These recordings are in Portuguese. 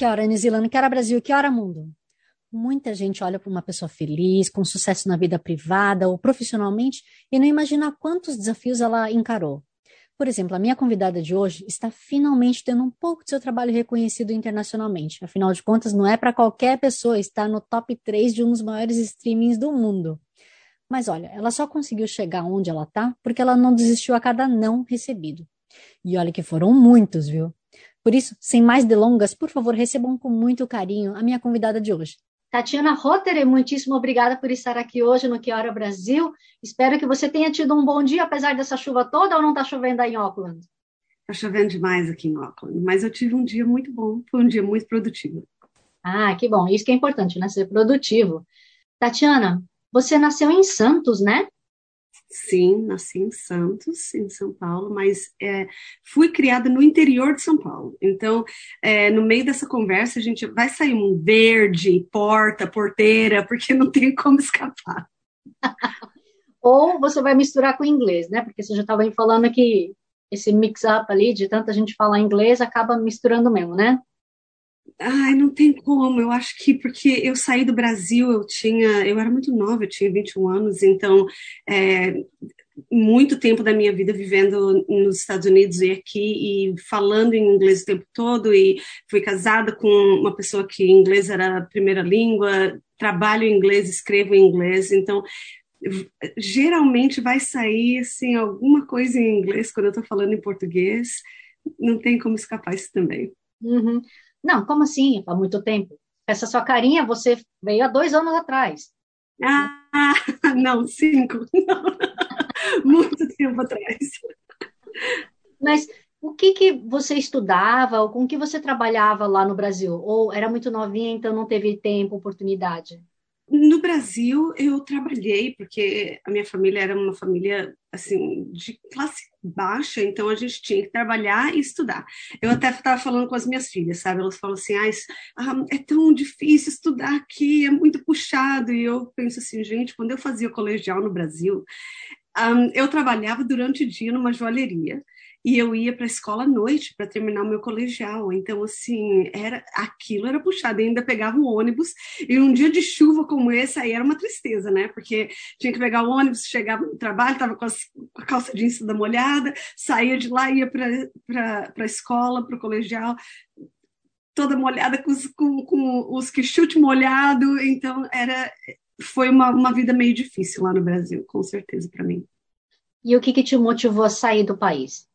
Que hora, New Zealand? Que hora, Brasil? Que hora, mundo? Muita gente olha para uma pessoa feliz, com sucesso na vida privada ou profissionalmente e não imagina quantos desafios ela encarou. Por exemplo, a minha convidada de hoje está finalmente tendo um pouco de seu trabalho reconhecido internacionalmente. Afinal de contas, não é para qualquer pessoa estar no top 3 de um dos maiores streamings do mundo. Mas olha, ela só conseguiu chegar onde ela está porque ela não desistiu a cada não recebido. E olha que foram muitos, viu? Por isso, sem mais delongas, por favor, recebam com muito carinho a minha convidada de hoje. Tatiana Rotter, muitíssimo obrigada por estar aqui hoje no Que Hora Brasil. Espero que você tenha tido um bom dia, apesar dessa chuva toda, ou não está chovendo aí em Auckland? Está chovendo demais aqui em Auckland, mas eu tive um dia muito bom, foi um dia muito produtivo. Ah, que bom, isso que é importante, né? Ser produtivo. Tatiana, você nasceu em Santos, né? Sim, nasci em Santos, em São Paulo, mas é, fui criada no interior de São Paulo. Então, é, no meio dessa conversa, a gente vai sair um verde, porta, porteira, porque não tem como escapar. Ou você vai misturar com inglês, né? Porque você já estava falando que esse mix-up ali de tanta gente falar inglês acaba misturando mesmo, né? Ai, não tem como. Eu acho que porque eu saí do Brasil, eu tinha, eu era muito nova, eu tinha 21 anos, então é, muito tempo da minha vida vivendo nos Estados Unidos e aqui e falando em inglês o tempo todo e fui casada com uma pessoa que inglês era a primeira língua, trabalho em inglês, escrevo em inglês, então geralmente vai sair assim alguma coisa em inglês quando eu estou falando em português. Não tem como escapar isso também. Uhum. Não, como assim? Há muito tempo? Essa sua carinha, você veio há dois anos atrás. Ah, não, cinco. Não. muito tempo atrás. Mas o que, que você estudava, ou com que você trabalhava lá no Brasil? Ou era muito novinha, então não teve tempo, oportunidade? No Brasil, eu trabalhei, porque a minha família era uma família, assim, de classe baixa, então a gente tinha que trabalhar e estudar. Eu até estava falando com as minhas filhas, sabe? Elas falam assim, ah, é tão difícil estudar aqui, é muito puxado. E eu penso assim, gente, quando eu fazia colegial no Brasil, um, eu trabalhava durante o dia numa joalheria e eu ia para a escola à noite para terminar o meu colegial. Então, assim, era aquilo era puxado. Eu ainda pegava o ônibus e um dia de chuva como esse aí era uma tristeza, né? Porque tinha que pegar o ônibus, chegava no trabalho, estava com, a calça jeans da molhada, saía de lá, ia para a escola, para o colegial toda molhada com os, com, com os que chute molhado, então era foi uma, uma vida meio difícil lá no Brasil, com certeza para mim. E o que, que te motivou a sair do país?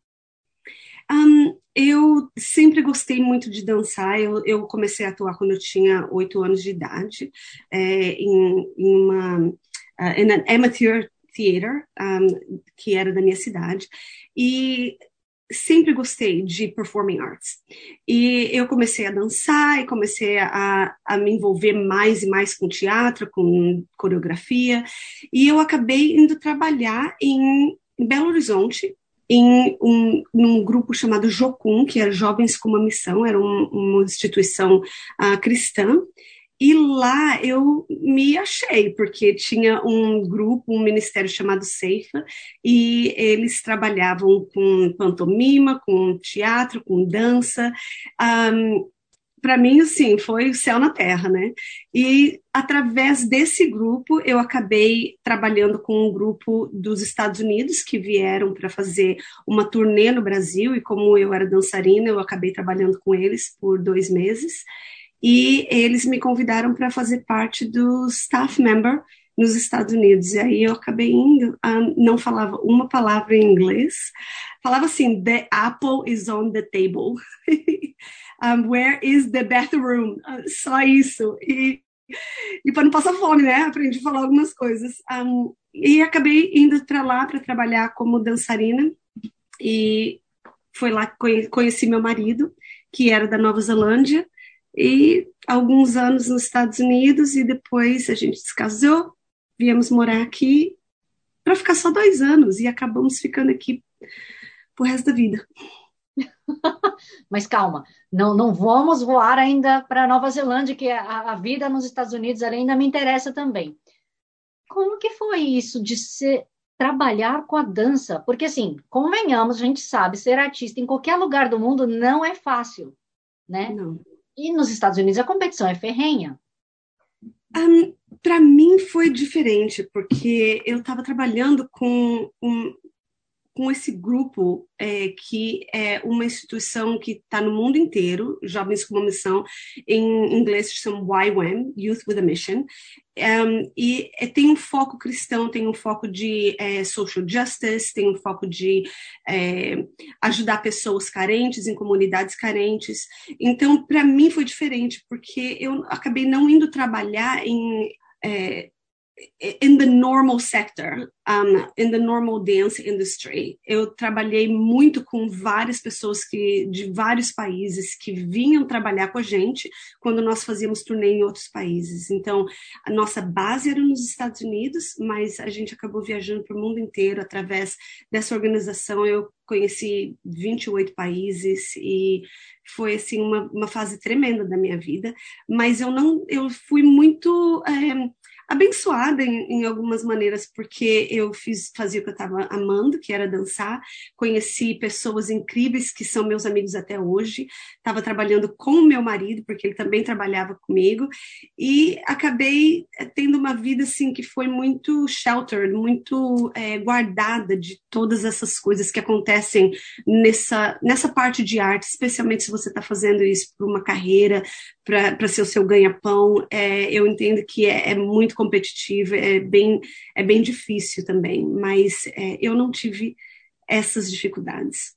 Um, eu sempre gostei muito de dançar. Eu, eu, comecei a atuar quando eu tinha oito anos de idade, é, em, em, uma uh, amateur theater, um, que era da minha cidade. E sempre gostei de performing arts. E eu comecei a dançar e comecei a, a me envolver mais e mais com teatro, com coreografia. E eu acabei indo trabalhar em Belo Horizonte, em um, num grupo chamado Jocum, que era Jovens com uma Missão, era um, uma instituição uh, cristã, e lá eu me achei, porque tinha um grupo, um ministério chamado Ceifa, e eles trabalhavam com pantomima, com teatro, com dança. Um, para mim, assim, foi o céu na terra, né? E através desse grupo, eu acabei trabalhando com um grupo dos Estados Unidos que vieram para fazer uma turnê no Brasil, e como eu era dançarina, eu acabei trabalhando com eles por dois meses. E eles me convidaram para fazer parte do staff member nos Estados Unidos. E aí eu acabei indo, um, ah, não falava uma palavra em inglês, falava assim: The apple is on the table. um, where is the bathroom? Uh, só isso. E, e para não passar fome, né? Aprendi a falar algumas coisas. Um, e acabei indo para lá para trabalhar como dançarina. E foi lá que conheci meu marido, que era da Nova Zelândia, e alguns anos nos Estados Unidos, e depois a gente se casou, viemos morar aqui para ficar só dois anos, e acabamos ficando aqui pro resto da vida. Mas calma, não, não vamos voar ainda para Nova Zelândia, que a, a, vida nos Estados Unidos ainda me interessa também. Como que foi isso de ser trabalhar com a dança? Porque assim, convenhamos, a gente sabe, ser artista em qualquer lugar do mundo não é fácil, né? Não. E nos Estados Unidos a competição é ferrenha. Um, para mim foi diferente, porque eu estava trabalhando com um, com esse grupo é, que é uma instituição que está no mundo inteiro, Jovens com uma Missão, em inglês se chama YWAM, Youth with a Mission, um, e é, tem um foco cristão, tem um foco de é, social justice, tem um foco de é, ajudar pessoas carentes, em comunidades carentes. Então, para mim foi diferente, porque eu acabei não indo trabalhar em é, in the normal sector, um, in the normal dance industry, eu trabalhei muito com várias pessoas que de vários países que vinham trabalhar com a gente quando nós fazíamos turnê em outros países. Então, a nossa base era nos Estados Unidos, mas a gente acabou viajando para o mundo inteiro através dessa organização. Eu conheci 28 países e foi assim uma, uma fase tremenda da minha vida, mas eu não eu fui muito é, abençoada em, em, algumas maneiras, porque eu fiz, fazia o que eu estava amando, que era dançar, conheci pessoas incríveis que são meus amigos até hoje, estava trabalhando com o meu marido, porque ele também trabalhava comigo, e acabei eh, tendo uma vida assim que foi muito sheltered, muito é, guardada de todas essas coisas que acontecem nessa, nessa parte de arte, especialmente se você está fazendo isso por uma carreira, para ser o seu ganha-pão, é, eu entendo que é, é, muito competitivo, é bem, é bem difícil também, mas é, eu não tive essas dificuldades.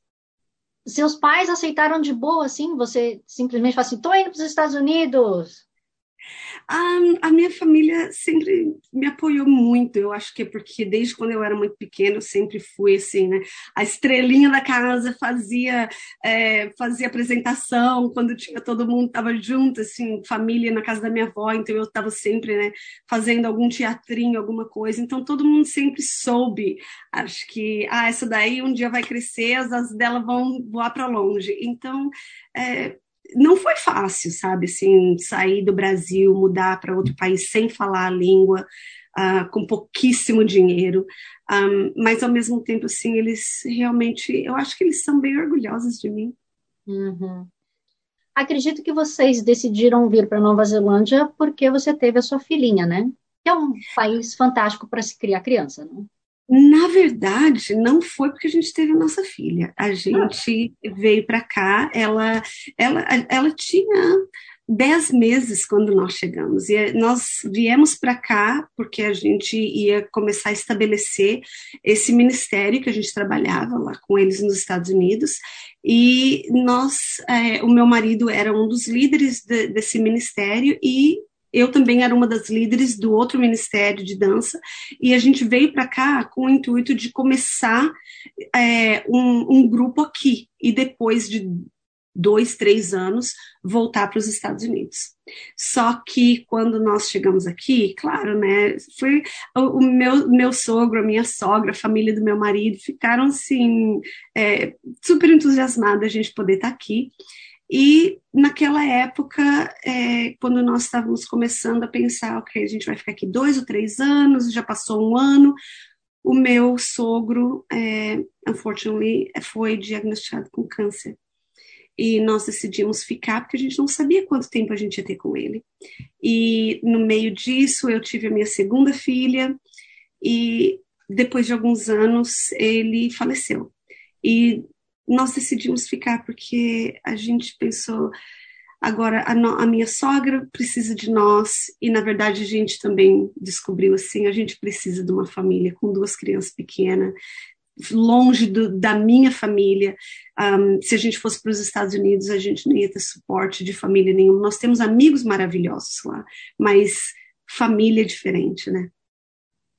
Seus pais aceitaram de boa, assim? Você simplesmente fala assim, estou indo para os Estados Unidos? A, a, minha família sempre me apoiou muito. Eu acho que é porque desde quando eu era muito pequena eu sempre fui assim, né? A estrelinha da casa fazia é, fazia apresentação quando tinha todo mundo estava junto, assim, família na casa da minha avó. Então eu estava sempre, né? Fazendo algum teatrinho, alguma coisa. Então todo mundo sempre soube. Acho que ah, essa daí um dia vai crescer, as asas dela vão voar para longe. Então é, não foi fácil, sabe, assim, sair do Brasil, mudar para outro país sem falar a língua, uh, com pouquíssimo dinheiro, um, mas ao mesmo tempo, assim, eles realmente, eu acho que eles são bem orgulhosos de mim. Uhum. Acredito que vocês decidiram vir para Nova Zelândia porque você teve a sua filhinha, né? Que é um país fantástico para se criar criança, né? Na verdade, não foi porque a gente teve a nossa filha. A gente ah. veio para cá, ela, ela, ela tinha dez meses quando nós chegamos. E nós viemos para cá porque a gente ia começar a estabelecer esse ministério que a gente trabalhava lá com eles nos Estados Unidos. E nós, é, o meu marido era um dos líderes de, desse ministério e eu também era uma das líderes do outro ministério de dança e a gente veio para cá com o intuito de começar é, um, um, grupo aqui e depois de dois, três anos voltar para os Estados Unidos. Só que quando nós chegamos aqui, claro, né, foi o, meu, meu sogro, a minha sogra, a família do meu marido ficaram assim é, super entusiasmados a gente poder estar tá aqui. E naquela época, é, quando nós estávamos começando a pensar, ok, a gente vai ficar aqui dois ou três anos, já passou um ano, o meu sogro, é, unfortunately, foi diagnosticado com câncer. E nós decidimos ficar porque a gente não sabia quanto tempo a gente ia ter com ele. E no meio disso, eu tive a minha segunda filha e depois de alguns anos ele faleceu. E nós decidimos ficar porque a gente pensou agora a, no, a, minha sogra precisa de nós e na verdade a gente também descobriu assim a gente precisa de uma família com duas crianças pequenas longe do, da minha família. Um, se a gente fosse para os Estados Unidos a gente não ia ter suporte de família nenhum nós temos amigos maravilhosos lá mas família é diferente né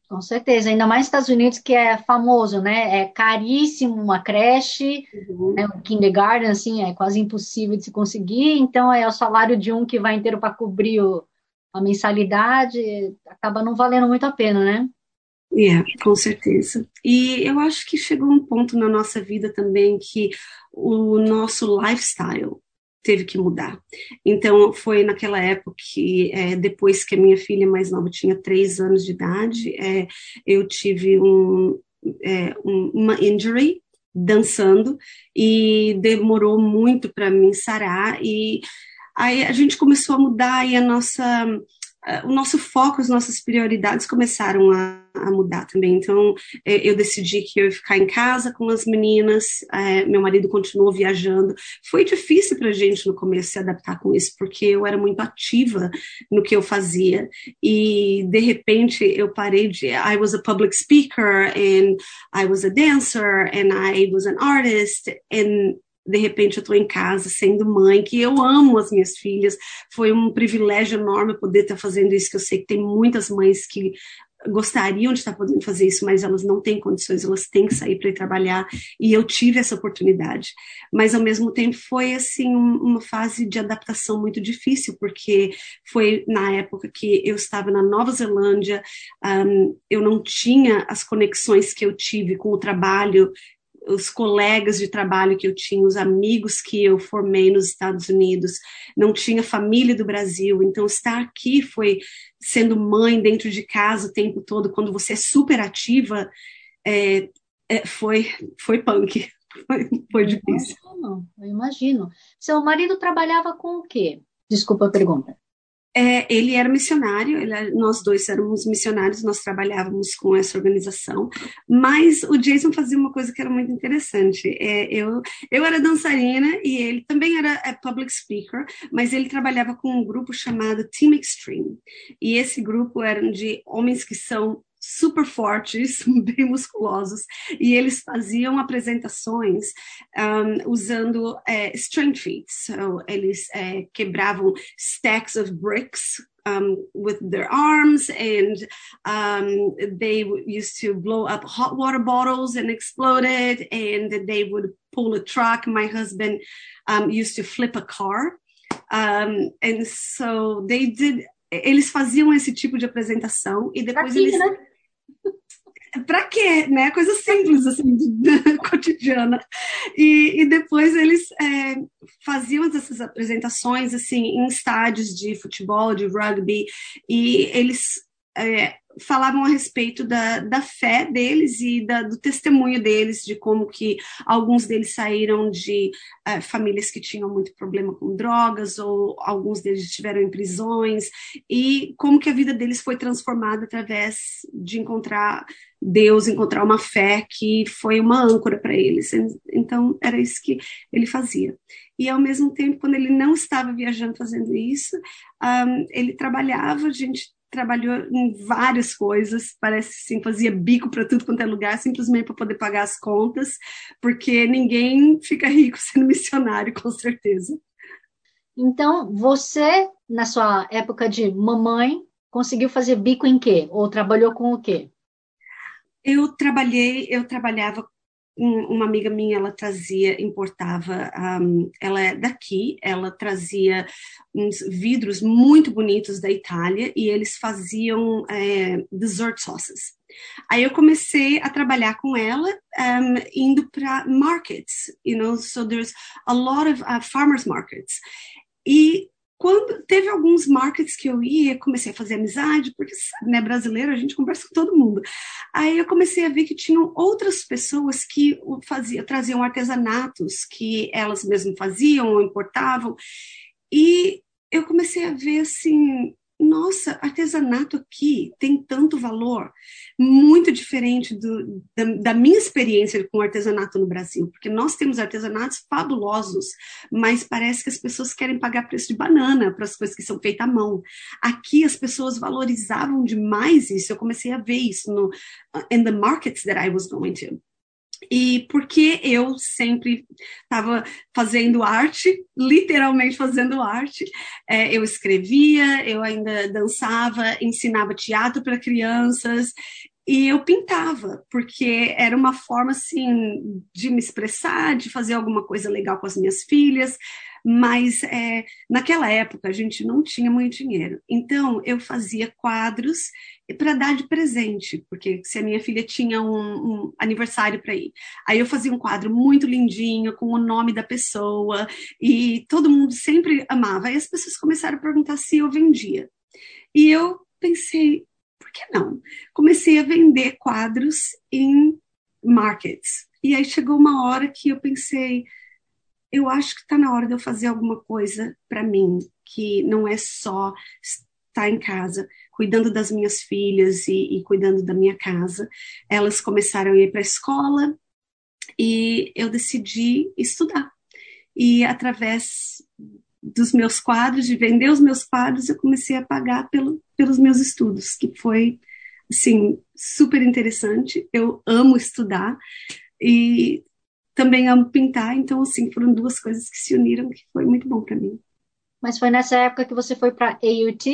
Com certeza, ainda mais nos Estados Unidos, que é famoso, né? É caríssimo uma creche, uhum. né? um kindergarten, assim, é quase impossível de se conseguir. Então, é o salário de um que vai inteiro para cobrir o, a mensalidade, acaba não valendo muito a pena, né? É, yeah, com certeza. E eu acho que chegou um ponto na nossa vida também que o nosso lifestyle teve que mudar. Então, foi naquela época que, é, depois que a minha filha mais nova tinha três anos de idade, é, eu tive um, é, um, uma injury dançando e demorou muito para mim sarar e aí a gente começou a mudar e a nossa o nosso foco, as nossas prioridades começaram a, a mudar também. Então, é, eu decidi que eu ia ficar em casa com as meninas, é, meu marido continuou viajando. Foi difícil para a gente no começo se adaptar com isso, porque eu era muito ativa no que eu fazia. E, de repente, eu parei de. I was a public speaker, and I was a dancer, and I was an artist, and de repente eu estou em casa sendo mãe, que eu amo as minhas filhas, foi um privilégio enorme poder estar fazendo isso, que eu sei que tem muitas mães que gostariam de estar podendo fazer isso, mas elas não têm condições, elas têm que sair para ir trabalhar, e eu tive essa oportunidade. Mas, ao mesmo tempo, foi, assim, uma fase de adaptação muito difícil, porque foi na época que eu estava na Nova Zelândia, um, eu não tinha as conexões que eu tive com o trabalho os colegas de trabalho que eu tinha, os amigos que eu formei nos Estados Unidos, não tinha família do Brasil, então estar aqui foi sendo mãe dentro de casa o tempo todo, quando você é super ativa, é, é, foi, foi punk, foi, foi difícil. Eu imagino, eu imagino. Seu marido trabalhava com o quê? Desculpa a pergunta. É, ele era missionário, ele, nós dois éramos missionários, nós trabalhávamos com essa organização, mas o Jason fazia uma coisa que era muito interessante. É, eu, eu era dançarina e ele também era é, public speaker, mas ele trabalhava com um grupo chamado Team Extreme. E esse grupo era de homens que são super fortes, bem musculosos, e eles faziam apresentações um, usando é, strength feats. So, eles é, quebravam stacks of bricks um, with their arms, and um, they used to blow up hot water bottles and explode it, and they would pull a truck. My husband um, used to flip a car. Um, and so they did eles faziam esse tipo de apresentação e depois Aqui, eles né? Para quê, né? Coisa simples, assim, cotidiana. E, e depois eles é, faziam essas apresentações, assim, em estádios de futebol, de rugby, e eles é, falavam a respeito da, da fé deles e da, do testemunho deles, de como que alguns deles saíram de uh, famílias que tinham muito problema com drogas, ou alguns deles estiveram em prisões, e como que a vida deles foi transformada através de encontrar Deus, encontrar uma fé que foi uma âncora para eles. Então, era isso que ele fazia. E, ao mesmo tempo, quando ele não estava viajando fazendo isso, um, ele trabalhava, a gente trabalhou em várias coisas, parece assim, fazia bico para tudo quanto é lugar, simplesmente para poder pagar as contas, porque ninguém fica rico sendo missionário, com certeza. Então, você, na sua época de mamãe, conseguiu fazer bico em quê? Ou trabalhou com o quê? Eu trabalhei, eu trabalhava uma amiga minha, ela trazia, importava, um, ela é daqui, ela trazia uns vidros muito bonitos da Itália e eles faziam é, dessert sauces. Aí eu comecei a trabalhar com ela, um, indo para markets, you know, so there's a lot of uh, farmers markets. E quando teve alguns markets que eu ia, comecei a fazer amizade, porque né, brasileiro a gente conversa com todo mundo. Aí eu comecei a ver que tinham outras pessoas que faziam, traziam artesanatos que elas mesmas faziam ou importavam. E eu comecei a ver assim, nossa, artesanato aqui tem tanto valor, muito diferente do, da, da, minha experiência com artesanato no Brasil, porque nós temos artesanatos fabulosos, mas parece que as pessoas querem pagar preço de banana para as coisas que são feitas à mão. Aqui as pessoas valorizavam demais isso, eu comecei a ver isso no in the markets that I was going to. E porque eu sempre estava fazendo arte, literalmente fazendo arte, é, eu escrevia, eu ainda dançava, ensinava teatro para crianças, e eu pintava, porque era uma forma assim de me expressar, de fazer alguma coisa legal com as minhas filhas, mas é, naquela época a gente não tinha muito dinheiro. Então eu fazia quadros para dar de presente, porque se a minha filha tinha um, um aniversário para ir, aí eu fazia um quadro muito lindinho com o nome da pessoa e todo mundo sempre amava. Aí as pessoas começaram a perguntar se eu vendia. E eu pensei, por que não? Comecei a vender quadros em markets. E aí chegou uma hora que eu pensei, eu acho que está na hora de eu fazer alguma coisa para mim, que não é só estar em casa, cuidando das minhas filhas e, e cuidando da minha casa. Elas começaram a ir para a escola e eu decidi estudar. E através dos meus quadros, de vender os meus quadros, eu comecei a pagar pelo, pelos meus estudos, que foi, assim, super interessante. Eu amo estudar e também amo pintar, então, assim, foram duas coisas que se uniram, que foi muito bom para mim. Mas foi nessa época que você foi para AUT?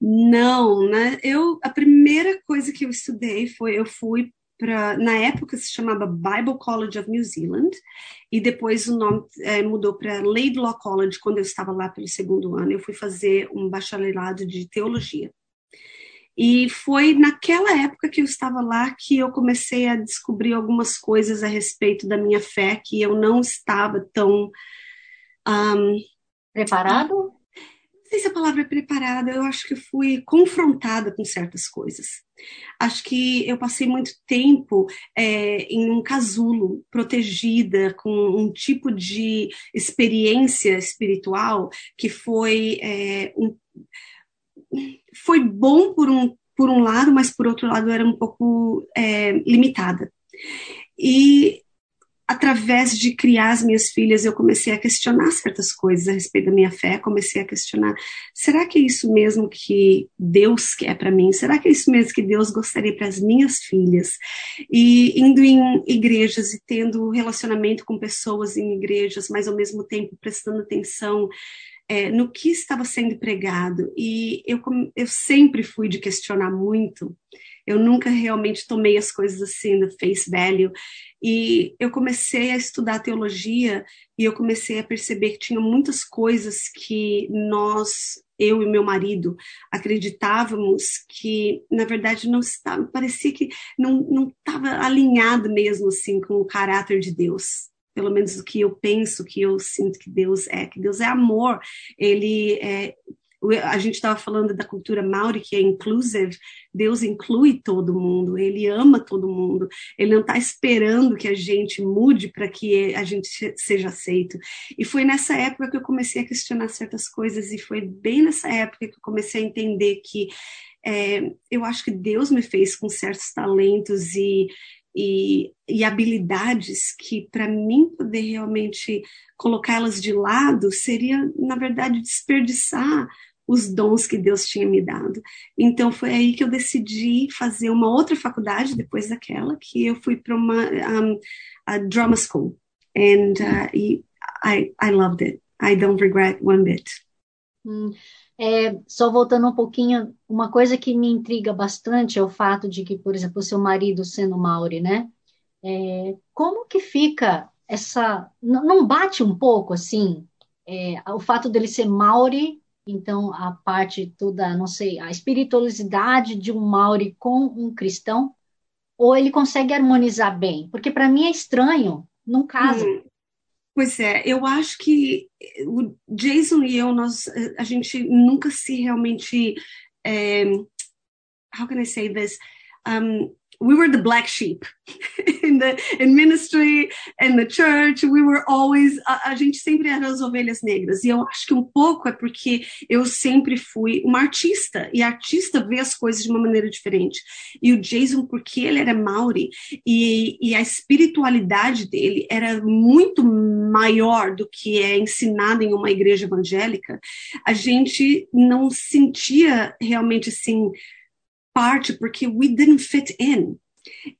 Não, né? Eu a primeira coisa que eu estudei foi eu fui para na época se chamava Bible College of New Zealand e depois o nome é, mudou para Laidlaw College quando eu estava lá pelo segundo ano. Eu fui fazer um bacharelado de teologia. E foi naquela época que eu estava lá que eu comecei a descobrir algumas coisas a respeito da minha fé que eu não estava tão um, preparado não sei se a palavra é preparada, eu acho que fui confrontada com certas coisas. Acho que eu passei muito tempo é, em um casulo, protegida, com um tipo de experiência espiritual que foi, é, um, foi bom por um, por um lado, mas por outro lado era um pouco é, limitada. E através de criar as minhas filhas, eu comecei a questionar certas coisas a respeito da minha fé, comecei a questionar: será que é isso mesmo que Deus quer para mim? Será que é isso mesmo que Deus gostaria para as minhas filhas? E indo em igrejas e tendo relacionamento com pessoas em igrejas, mas ao mesmo tempo prestando atenção é, no que estava sendo pregado. E eu, eu sempre fui de questionar muito. Eu nunca realmente tomei as coisas assim no face value. E eu comecei a estudar teologia e eu comecei a perceber que tinha muitas coisas que nós, eu e meu marido, acreditávamos que, na verdade, não estava, parecia que não estava alinhado mesmo assim com o caráter de Deus pelo menos o que eu penso, que eu sinto que Deus é, que Deus é amor, ele é, a gente estava falando da cultura Maori, que é inclusive, Deus inclui todo mundo, ele ama todo mundo, ele não está esperando que a gente mude para que a gente seja aceito. E foi nessa época que eu comecei a questionar certas coisas, e foi bem nessa época que eu comecei a entender que é, eu acho que Deus me fez com certos talentos e, e, e habilidades que, para mim, poder realmente colocá-las de lado seria, na verdade, desperdiçar os dons que Deus tinha me dado. Então foi aí que eu decidi fazer uma outra faculdade depois daquela, que eu fui para uma um, a drama school, and uh, I I loved it. I don't regret one bit. Hum, é, só voltando um pouquinho, uma coisa que me intriga bastante é o fato de que, por exemplo, seu marido sendo Maori, né? É, como que fica essa. Não bate um pouco assim? É, o fato dele ser Maori então, a parte toda, não sei, a espiritualidade de um Maori com um cristão, ou ele consegue harmonizar bem? Porque para mim é estranho, não casa. Hum, pois é, eu acho que o Jason e eu, nós, a gente nunca se realmente. É, how can I say this? Um, we were the black sheep in the in ministry in the church. We were always a, a, gente sempre era as ovelhas negras. E eu acho que um pouco é porque eu sempre fui uma artista e artista vê as coisas de uma maneira diferente. E o Jason porque ele era Maori e, e a espiritualidade dele era muito maior do que é ensinado em uma igreja evangélica a gente não sentia realmente assim parte porque we didn't fit in.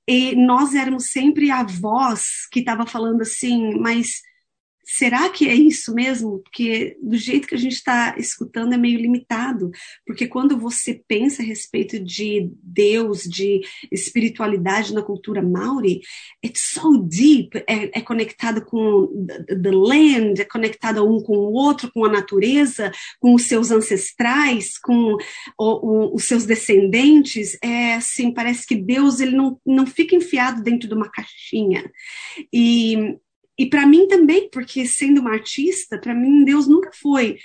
E nós éramos sempre a voz que estava falando assim, mas será que é isso mesmo? Porque do jeito que a gente está escutando é meio limitado, porque quando você pensa a respeito de Deus, de espiritualidade na cultura maori, it's so deep, é, é conectado com the land, é conectado um com o outro, com a natureza, com os seus ancestrais, com o, o, os seus descendentes, é assim, parece que Deus ele não, não fica enfiado dentro de uma caixinha. E e para mim também, porque sendo uma artista, para mim Deus nunca foi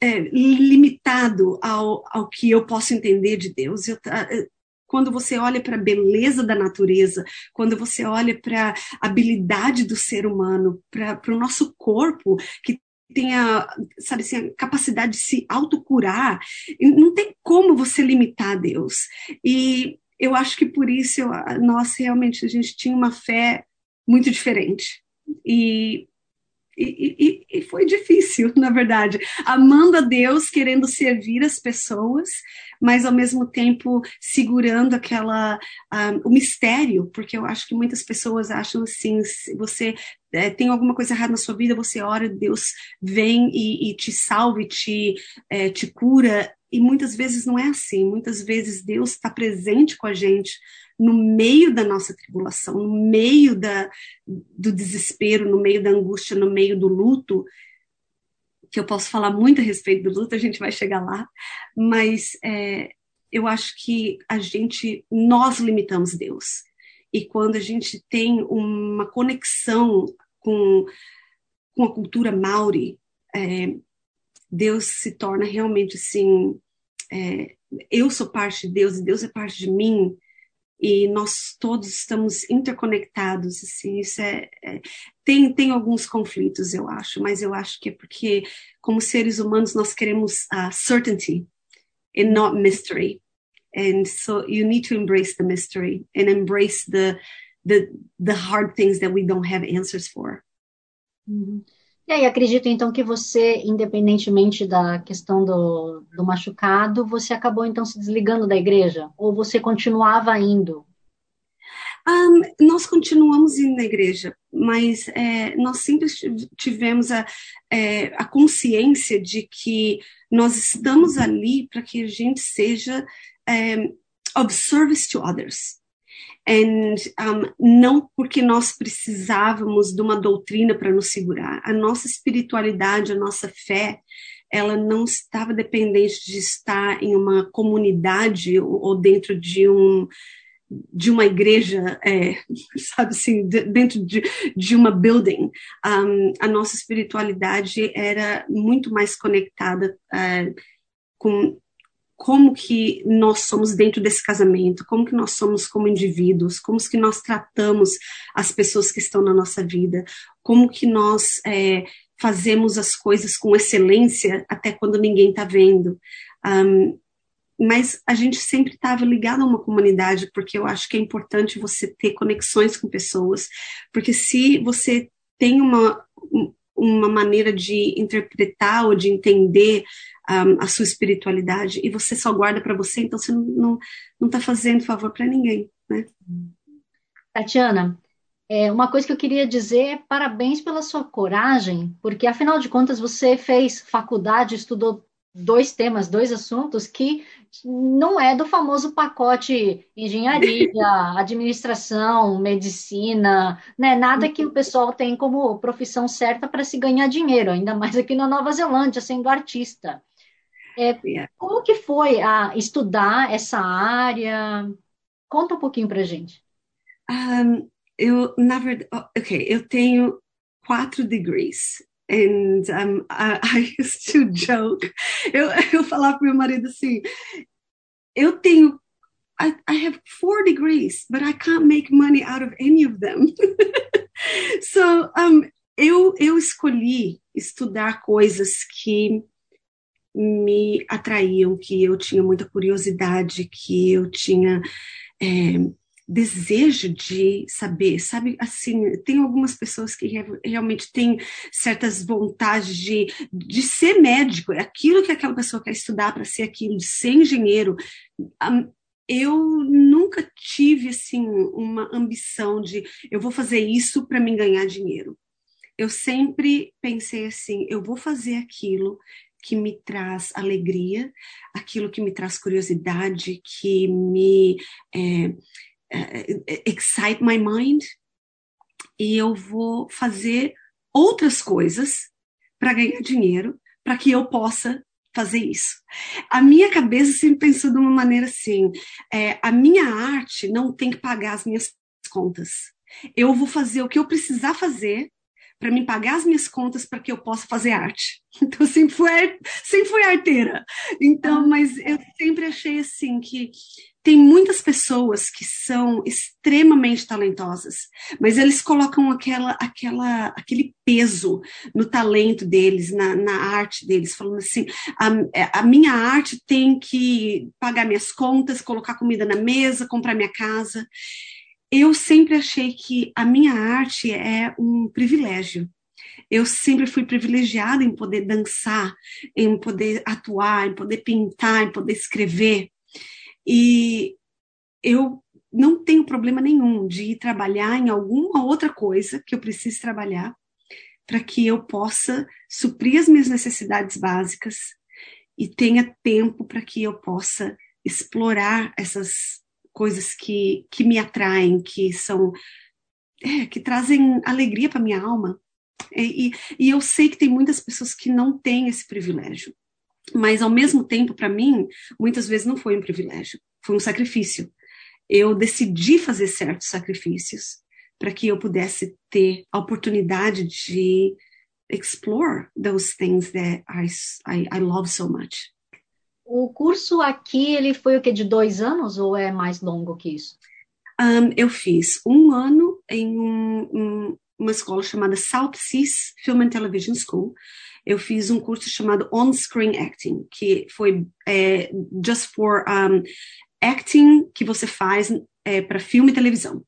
é, limitado ao, ao que eu posso entender de Deus. Eu, é, quando você olha para a beleza da natureza, quando você olha para a habilidade do ser humano, para o nosso corpo, que tem a, sabe assim, a capacidade de se autocurar, não tem como você limitar Deus. E eu acho que por isso eu, nós realmente a gente tinha uma fé muito diferente. E, e, e, foi difícil, na verdade, amando a Deus, querendo servir as pessoas, mas ao mesmo tempo segurando aquela um, o mistério, porque eu acho que muitas pessoas acham assim, se você é, tem alguma coisa errada na sua vida, você ora, Deus vem e, e te salva, e te, é, te cura, e muitas vezes não é assim. Muitas vezes Deus está presente com a gente no meio da nossa tribulação, no meio da, do desespero, no meio da angústia, no meio do luto, que eu posso falar muito a respeito do luto, a gente vai chegar lá, mas é, eu acho que a gente, nós limitamos Deus. E quando a gente tem uma conexão com, com a cultura maori, é, Deus se torna realmente assim, é, eu sou parte de Deus e Deus é parte de mim, e nós todos estamos interconectados, assim, isso é, é, tem, tem alguns conflitos, eu acho, mas eu acho que é porque, como seres humanos, nós queremos uh, certainty and not mystery. And so you need to embrace the mystery and embrace the, the, the hard things that we don't have answers for. Uhum. E aí, acredito então que você, independentemente da questão do, do machucado, você acabou então se desligando da igreja? Ou você continuava indo? Um, nós continuamos indo na igreja, mas é, nós sempre tivemos a, é, a consciência de que nós estamos ali para que a gente seja é, of service to others. And, um, não porque nós precisávamos de uma doutrina para nos segurar. A nossa espiritualidade, a nossa fé, ela não estava dependente de estar em uma comunidade ou dentro de um de uma igreja, é, sabe assim, dentro de, de uma building. Um, a nossa espiritualidade era muito mais conectada uh, com como que nós somos dentro desse casamento, como que nós somos como indivíduos, como que nós tratamos as pessoas que estão na nossa vida, como que nós é, fazemos as coisas com excelência até quando ninguém está vendo. Um, mas a gente sempre estava ligado a uma comunidade, porque eu acho que é importante você ter conexões com pessoas, porque se você tem uma, uma maneira de interpretar ou de entender um, a sua espiritualidade e você só guarda para você, então você não está fazendo favor para ninguém, né? Tatiana, é, uma coisa que eu queria dizer é parabéns pela sua coragem, porque afinal de contas você fez faculdade, estudou dois temas, dois assuntos que não é do famoso pacote engenharia, administração, medicina, né? Nada que o pessoal tem como profissão certa para se ganhar dinheiro, ainda mais aqui na Nova Zelândia, sendo artista. É, como que foi a estudar essa área? Conta um pouquinho para gente. Um, eu, na verdade, ok, eu tenho quatro degrees. And um, I, I used to joke. Eu, eu falava para meu marido assim, eu tenho I, I have four degrees, but I can't make money out of any of them. so, um, eu, eu escolhi estudar coisas que me atraíam, que eu tinha muita curiosidade, que eu tinha é, desejo de saber, sabe? Assim, tem algumas pessoas que realmente têm certas vontades de, de ser médico, é aquilo que aquela pessoa quer estudar para ser aquilo, de ser engenheiro. Eu nunca tive assim uma ambição de eu vou fazer isso para me ganhar dinheiro. eu sempre pensei assim: eu vou fazer aquilo que me traz alegria, aquilo que me traz curiosidade, que me é, é, excite my mind, e eu vou fazer outras coisas para ganhar dinheiro, para que eu possa fazer isso. A minha cabeça sempre pensou de uma maneira assim: é, a minha arte não tem que pagar as minhas contas. Eu vou fazer o que eu precisar fazer para me pagar as minhas contas para que eu possa fazer arte. Então sempre fui, sempre fui arteira. Então, ah. mas eu sempre achei assim que tem muitas pessoas que são extremamente talentosas, mas eles colocam aquela, aquela, aquele peso no talento deles, na, na arte deles, falando assim: a, a, minha arte tem que pagar minhas contas, colocar comida na mesa, comprar minha casa eu sempre achei que a minha arte é um privilégio. Eu sempre fui privilegiada em poder dançar, em poder atuar, em poder pintar, em poder escrever. E eu não tenho problema nenhum de ir trabalhar em alguma outra coisa que eu precise trabalhar para que eu possa suprir as minhas necessidades básicas e tenha tempo para que eu possa explorar essas coisas que, que me atraem, que são é, que trazem alegria para minha alma. E, e, eu sei que tem muitas pessoas que não têm esse privilégio, mas ao mesmo tempo, para mim, muitas vezes não foi um privilégio, foi um sacrifício. Eu decidi fazer certos sacrifícios para que eu pudesse ter a oportunidade de explore those things that I, I, I love so much. O curso aqui, ele foi o que, de dois anos ou é mais longo que isso? Um, eu fiz um ano em um, um, uma escola chamada South Seas Film and Television School. Eu fiz um curso chamado On-Screen Acting, que foi é, just for acting que você faz é, para filme e televisão.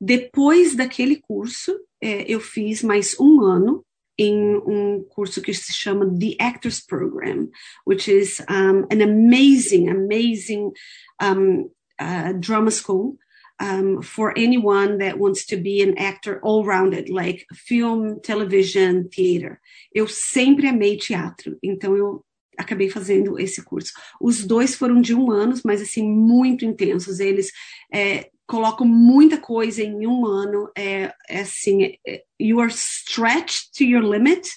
Depois daquele curso, é, eu fiz mais um ano em um curso que se chama The Actors Program, which is um, an amazing, amazing um, uh, drama school um, for anyone that wants to be an actor all rounded, like film, television, theater. Eu sempre amei teatro, então eu acabei fazendo esse curso. Os dois foram de um ano, mas assim, muito intensos. Eles é, colocam muita coisa em um ano. É, é assim, é, you are stretched to your limit,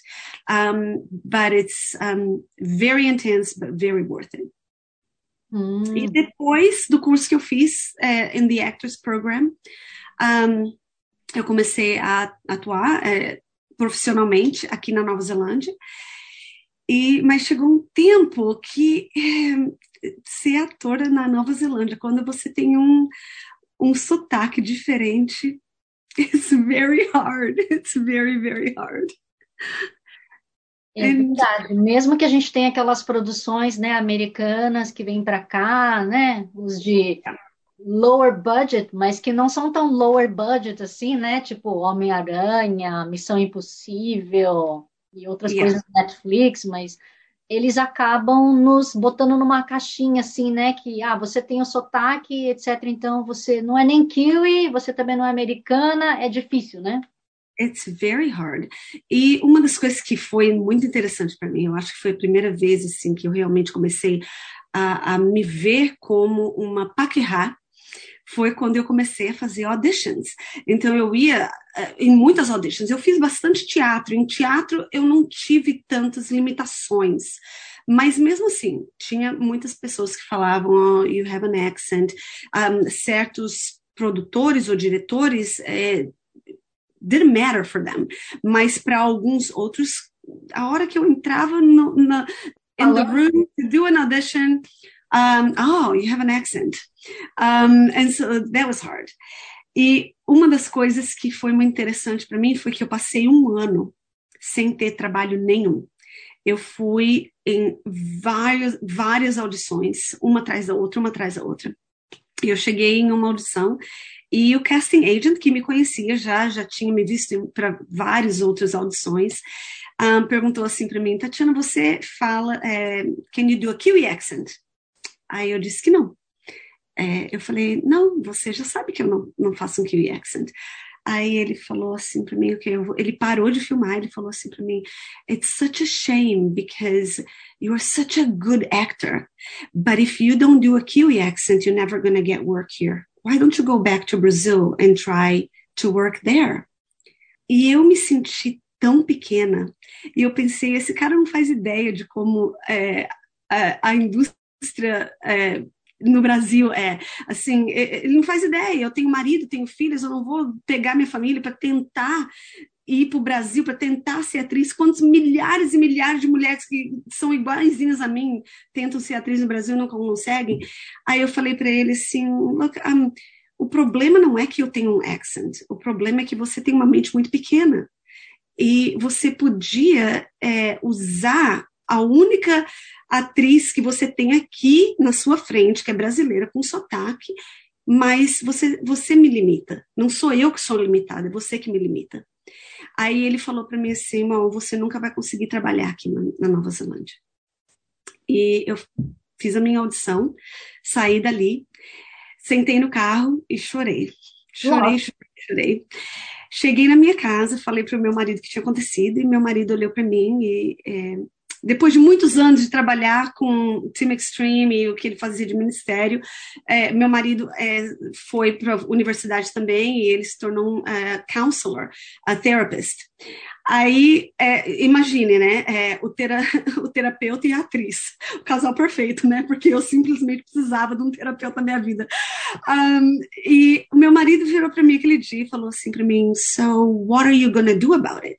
um, but it's um, very intense, but very worth it. Hum. E depois do curso que eu fiz é, in the Actors Program, um, eu comecei a atuar é, profissionalmente aqui na Nova Zelândia. E, mas chegou um tempo que é, ser atora na Nova Zelândia, quando você tem um, um sotaque diferente. It's very hard. It's very, very hard. É verdade. Mesmo que a gente tenha aquelas produções, né, americanas que vêm para cá, né, os de lower budget, mas que não são tão lower budget assim, né, tipo Homem-Aranha, Missão Impossível e outras yeah. coisas da Netflix, mas eles acabam nos botando numa caixinha assim, né? Que ah, você tem o sotaque, etc. Então você não é nem kiwi, você também não é americana, é difícil, né? It's very hard. E uma das coisas que foi muito interessante para mim, eu acho que foi a primeira vez assim que eu realmente comecei a, a me ver como uma paquerá foi quando eu comecei a fazer auditions. Então eu ia uh, em muitas auditions. Eu fiz bastante teatro. Em teatro eu não tive tantas limitações. Mas mesmo assim, tinha muitas pessoas que falavam, oh, you have an accent. Um, certos produtores ou diretores eh, didn't matter for them. Mas para alguns outros, a hora que eu entrava no, na, in the room to do an audition, um, oh, you have an accent. Um, and so that was hard. E uma das coisas que foi muito interessante para mim foi que eu passei um ano sem ter trabalho nenhum. Eu fui em várias, várias audições, uma atrás da outra, uma atrás da outra. E eu cheguei em uma audição e o casting agent, que me conhecia já, já tinha me visto para várias outras audições, um, perguntou assim para mim, Tatiana, você fala, é, can you do a Kiwi accent? Aí eu disse que não. É, eu falei, não, você já sabe que eu não, não faço um Kiwi accent. Aí ele falou assim para mim, okay, ele parou de filmar, ele falou assim para mim, it's such a shame because you are such a good actor, but if you don't do a Kiwi accent, you're never going to get work here. Why don't you go back to Brazil and try to work there? E eu me senti tão pequena. E eu pensei, esse cara não faz ideia de como é, a, a, indústria é, no Brasil é assim, ele não faz ideia. Eu tenho marido, tenho filhos, eu não vou pegar minha família para tentar ir para o Brasil para tentar ser atriz. Quantos milhares e milhares de mulheres que são iguaizinhas a mim tentam ser atriz no Brasil não conseguem? Aí eu falei para ele assim: Look, um, o problema não é que eu tenho um accent, o problema é que você tem uma mente muito pequena. E você podia é, usar a única atriz que você tem aqui na sua frente, que é brasileira, com sotaque, mas você, você me limita. Não sou eu que sou limitada, é você que me limita. Aí ele falou para mim assim, Mal, você nunca vai conseguir trabalhar aqui na, na Nova Zelândia. E eu fiz a minha audição, saí dali, sentei no carro e chorei. Chorei, chorei, chorei. Cheguei na minha casa, falei para o meu marido o que tinha acontecido, e meu marido olhou para mim e é, depois de muitos anos de trabalhar com Team Extreme e o que ele fazia de ministério, é, meu marido é, foi para a universidade também e ele se tornou um é, counselor, a therapist. Aí, é, imagine, né, é, o, tera, o terapeuta e a atriz, o casal perfeito, né, porque eu simplesmente precisava de um terapeuta na minha vida. Um, e o meu marido virou para mim aquele dia e falou assim para mim, so what are you gonna do about it?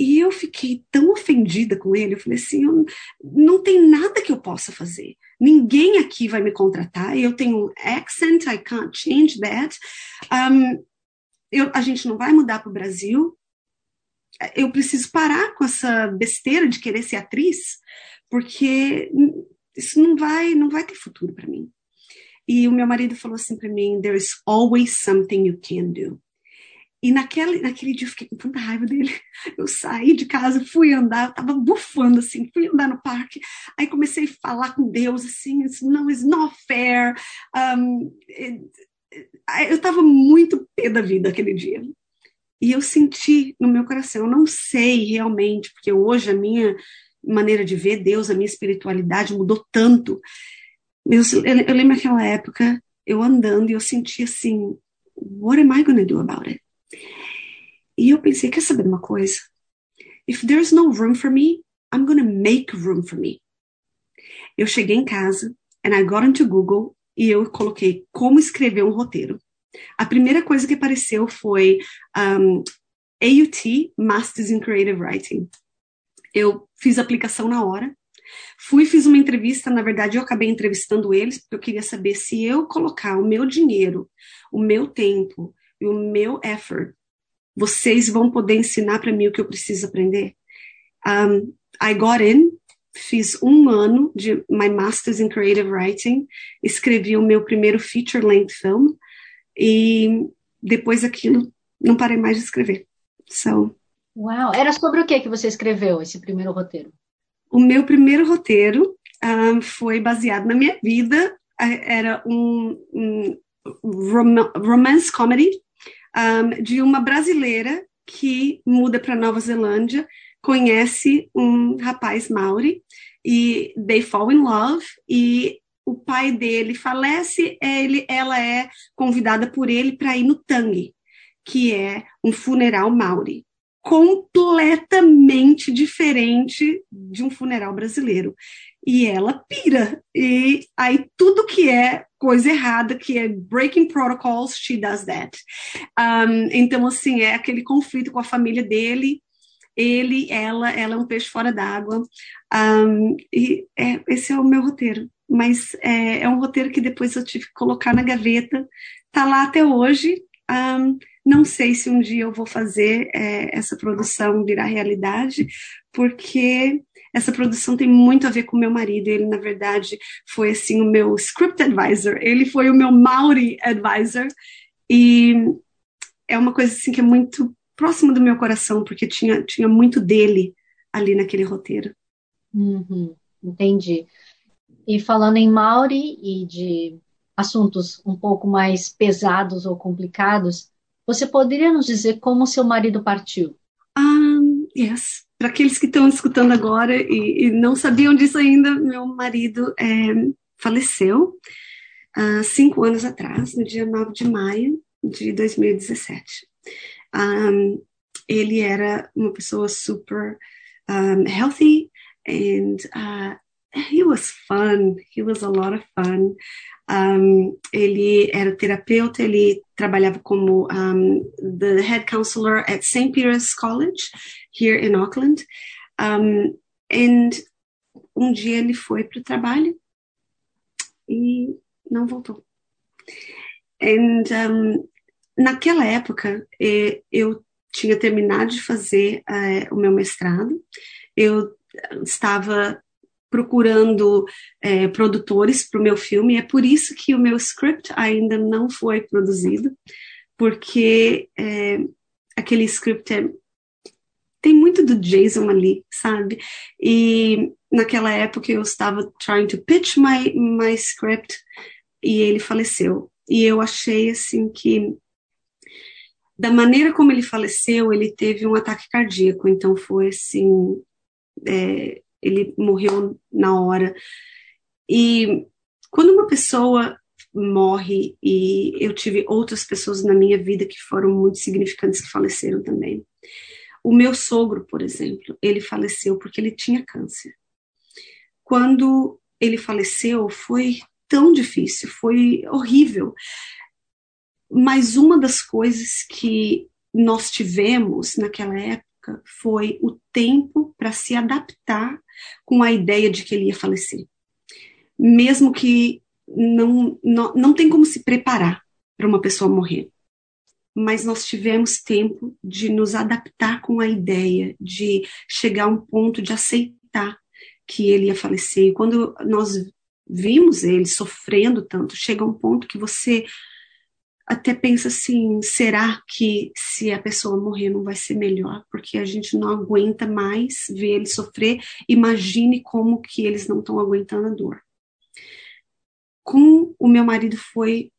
E eu fiquei tão ofendida com ele, eu falei assim, eu, não tem nada que eu possa fazer. Ninguém aqui vai me contratar, eu tenho um accent, I can't change that. Um, eu, a gente não vai mudar para o Brasil. Eu preciso parar com essa besteira de querer ser atriz, porque isso não vai, não vai ter futuro para mim. E o meu marido falou assim para mim: There is always something you can do. E naquele, naquele dia eu fiquei com tanta raiva dele. Eu saí de casa, fui andar, tava bufando assim, fui andar no parque. Aí comecei a falar com Deus assim, não, it's not fair. Um, eu tava muito pé da vida aquele dia. E eu senti no meu coração, eu não sei realmente, porque hoje a minha maneira de ver Deus, a minha espiritualidade mudou tanto. Eu, eu, lembro aquela época, eu andando e eu senti assim, what am I to do about it? E eu pensei, quer saber uma coisa? If there's no room for me, I'm gonna make room for me. Eu cheguei em casa and I got into Google e eu coloquei como escrever um roteiro. A primeira coisa que apareceu foi um, AUT, Masters in Creative Writing. Eu fiz a aplicação na hora, fui fiz uma entrevista, na verdade eu acabei entrevistando eles, porque eu queria saber se eu colocar o meu dinheiro, o meu tempo, e o meu effort, vocês vão poder ensinar para mim o que eu preciso aprender. Um, I got in, fiz um ano de my Masters in Creative Writing, escrevi o meu primeiro feature length film e depois daquilo não parei mais de escrever. So, Uau! Era sobre o que que você escreveu esse primeiro roteiro? O meu primeiro roteiro um, foi baseado na minha vida. Era um, um romance comedy um, de uma brasileira que muda para Nova Zelândia, conhece um rapaz maori e they fall in love e o pai dele falece, ele, ela é convidada por ele para ir no tangue, que é um funeral maori completamente diferente de um funeral brasileiro. E ela pira. E aí tudo que é coisa errada, que é breaking protocols, she does that. Um, então, assim, é aquele conflito com a família dele. Ele, ela, ela é um peixe fora d'água. Um, e é, esse é o meu roteiro. Mas é, é, um roteiro que depois eu tive que colocar na gaveta. Tá lá até hoje. Um, não sei se um dia eu vou fazer é, essa produção virar realidade, porque essa produção tem muito a ver com meu marido. Ele, na verdade, foi assim o meu script advisor. Ele foi o meu Maori advisor. E é uma coisa assim que é muito próxima do meu coração, porque tinha, tinha muito dele ali naquele roteiro. Uhum, entendi. E falando em Maori e de assuntos um pouco mais pesados ou complicados, Você poderia nos dizer como seu marido partiu? Um, yes. Para aqueles que estão escutando agora e, e, não sabiam disso ainda, meu marido é, faleceu uh, cinco anos atrás, no dia 9 de maio de 2017. Um, ele era uma pessoa super um, healthy and uh, he was fun. He was a lot of fun. Um, ele era terapeuta, ele trabalhava como um, the head counselor at St. Peter's College here in Auckland. Um, and um dia ele foi para o trabalho e não voltou. And um, naquela época eh, eu tinha terminado de fazer eh, o meu mestrado, eu estava procurando é, produtores para o meu filme. É por isso que o meu script ainda não foi produzido, porque é, aquele script é, tem muito do Jason ali, sabe? E naquela época eu estava trying to pitch my, my script e ele faleceu. E eu achei assim que da maneira como ele faleceu, ele teve um ataque cardíaco, então foi assim, é, ele morreu na hora. E quando uma pessoa morre, e eu tive outras pessoas na minha vida que foram muito significantes que faleceram também. O meu sogro, por exemplo, ele faleceu porque ele tinha câncer. Quando ele faleceu, foi tão difícil, foi horrível. Mas uma das coisas que nós tivemos naquela época foi o tempo para se adaptar com a ideia de que ele ia falecer. Mesmo que não, não, não tem como se preparar para uma pessoa morrer. Mas nós tivemos tempo de nos adaptar com a ideia, de chegar a um ponto de aceitar que ele ia falecer. E quando nós vimos ele sofrendo tanto, chega um ponto que você até pensa assim: será que se a pessoa morrer não vai ser melhor? Porque a gente não aguenta mais ver ele sofrer. Imagine como que eles não estão aguentando a dor. Com o meu marido foi